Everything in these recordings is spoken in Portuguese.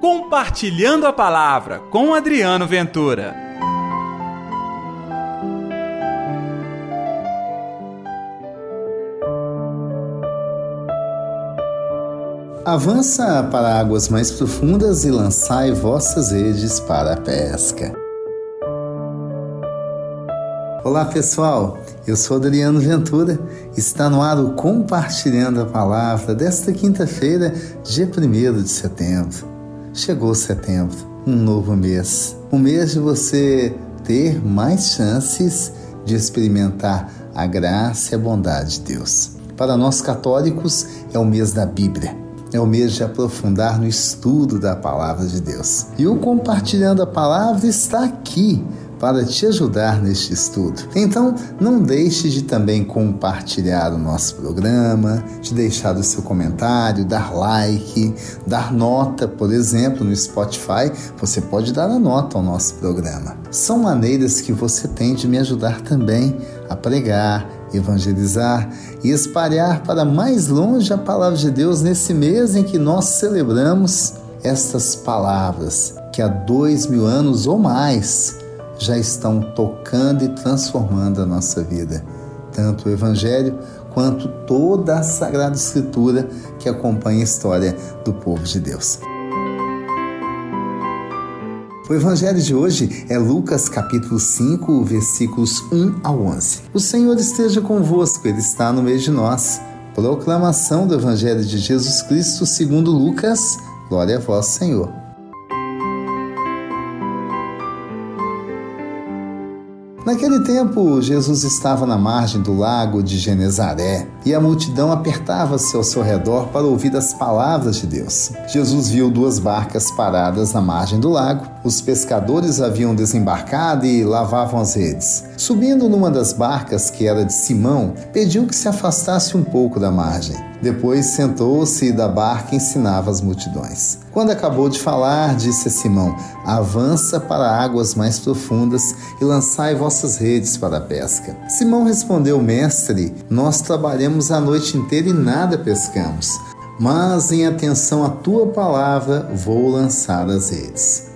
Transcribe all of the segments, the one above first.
Compartilhando a Palavra com Adriano Ventura. Avança para águas mais profundas e lançai vossas redes para a pesca. Olá pessoal, eu sou Adriano Ventura. Está no ar o Compartilhando a Palavra desta quinta-feira, dia 1 de setembro. Chegou setembro, um novo mês. Um mês de você ter mais chances de experimentar a graça e a bondade de Deus. Para nós católicos, é o mês da Bíblia. É o mês de aprofundar no estudo da palavra de Deus. E o Compartilhando a Palavra está aqui para te ajudar neste estudo. Então, não deixe de também compartilhar o nosso programa, de deixar o seu comentário, dar like, dar nota, por exemplo, no Spotify, você pode dar a nota ao nosso programa. São maneiras que você tem de me ajudar também a pregar, evangelizar e espalhar para mais longe a palavra de Deus nesse mês em que nós celebramos estas palavras que há dois mil anos ou mais já estão tocando e transformando a nossa vida, tanto o Evangelho quanto toda a Sagrada Escritura que acompanha a história do povo de Deus. O evangelho de hoje é Lucas capítulo 5, versículos 1 ao 11. O Senhor esteja convosco, ele está no meio de nós. Proclamação do evangelho de Jesus Cristo segundo Lucas. Glória a vós, Senhor. Naquele tempo, Jesus estava na margem do lago de Genezaré e a multidão apertava-se ao seu redor para ouvir as palavras de Deus. Jesus viu duas barcas paradas na margem do lago. Os pescadores haviam desembarcado e lavavam as redes. Subindo numa das barcas, que era de Simão, pediu que se afastasse um pouco da margem. Depois sentou-se da barca e ensinava as multidões. Quando acabou de falar, disse a Simão: Avança para águas mais profundas e lançai vossas redes para a pesca. Simão respondeu: Mestre, nós trabalhamos a noite inteira e nada pescamos. Mas em atenção à tua palavra, vou lançar as redes.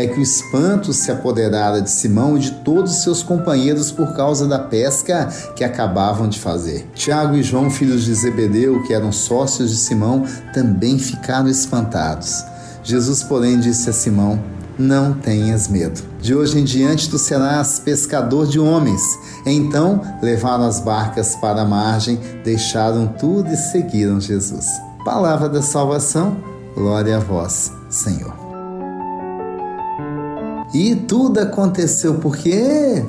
é que o espanto se apoderara de Simão e de todos os seus companheiros por causa da pesca que acabavam de fazer. Tiago e João, filhos de Zebedeu, que eram sócios de Simão, também ficaram espantados. Jesus, porém, disse a Simão: Não tenhas medo. De hoje em diante tu serás pescador de homens. Então levaram as barcas para a margem, deixaram tudo e seguiram Jesus. Palavra da salvação, glória a vós, Senhor. E tudo aconteceu porque,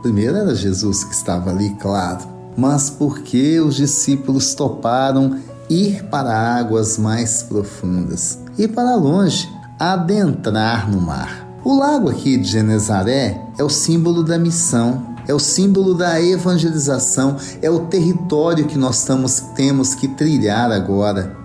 primeiro era Jesus que estava ali, claro, mas porque os discípulos toparam ir para águas mais profundas, ir para longe, adentrar no mar. O lago aqui de Genezaré é o símbolo da missão, é o símbolo da evangelização, é o território que nós estamos, temos que trilhar agora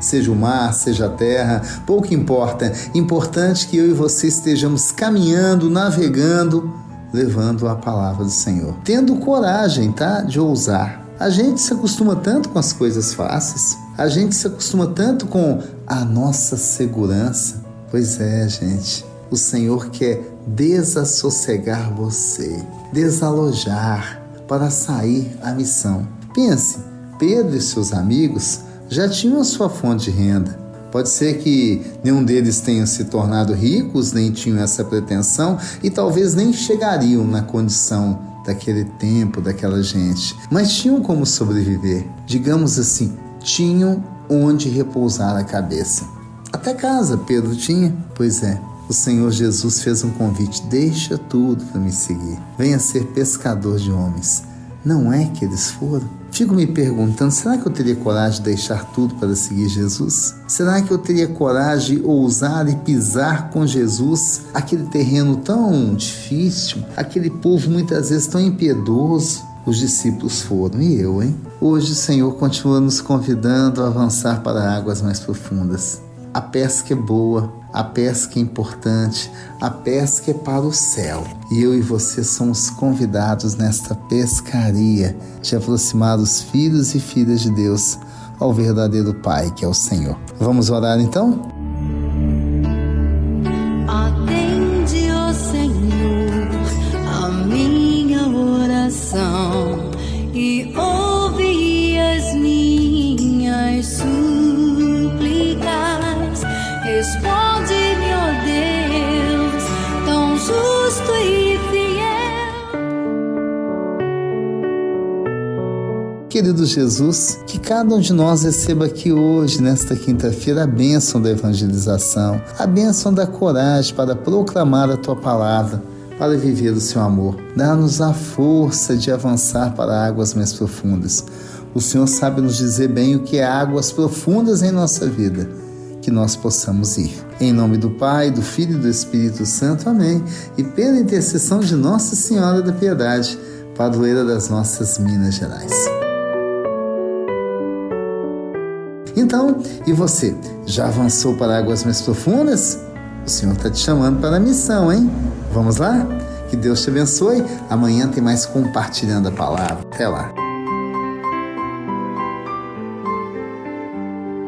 seja o mar, seja a terra, pouco importa. Importante que eu e você estejamos caminhando, navegando, levando a palavra do Senhor. Tendo coragem, tá? De ousar. A gente se acostuma tanto com as coisas fáceis, a gente se acostuma tanto com a nossa segurança. Pois é, gente, o Senhor quer desassossegar você, desalojar para sair à missão. Pense, Pedro e seus amigos já tinham a sua fonte de renda. Pode ser que nenhum deles tenha se tornado ricos, nem tinham essa pretensão e talvez nem chegariam na condição daquele tempo, daquela gente, mas tinham como sobreviver. Digamos assim, tinham onde repousar a cabeça. Até casa Pedro tinha, pois é. O Senhor Jesus fez um convite: deixa tudo para me seguir. Venha ser pescador de homens. Não é que eles foram? Fico me perguntando: será que eu teria coragem de deixar tudo para seguir Jesus? Será que eu teria coragem de ousar e pisar com Jesus aquele terreno tão difícil, aquele povo muitas vezes tão impiedoso? Os discípulos foram e eu, hein? Hoje o Senhor continua nos convidando a avançar para águas mais profundas. A pesca é boa, a pesca é importante, a pesca é para o céu. E eu e você somos convidados nesta pescaria de aproximar os filhos e filhas de Deus ao verdadeiro Pai, que é o Senhor. Vamos orar então? Querido Jesus, que cada um de nós receba aqui hoje, nesta quinta-feira, a bênção da evangelização, a bênção da coragem para proclamar a tua palavra, para viver o seu amor. Dá-nos a força de avançar para águas mais profundas. O Senhor sabe nos dizer bem o que é águas profundas em nossa vida que nós possamos ir. Em nome do Pai, do Filho e do Espírito Santo. Amém. E pela intercessão de Nossa Senhora da Piedade, padroeira das nossas Minas Gerais. Então, e você? Já avançou para águas mais profundas? O Senhor está te chamando para a missão, hein? Vamos lá? Que Deus te abençoe. Amanhã tem mais compartilhando a palavra. Até lá.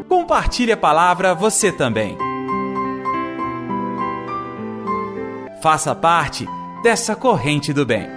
Compartilhe a palavra você também. Faça parte dessa corrente do bem.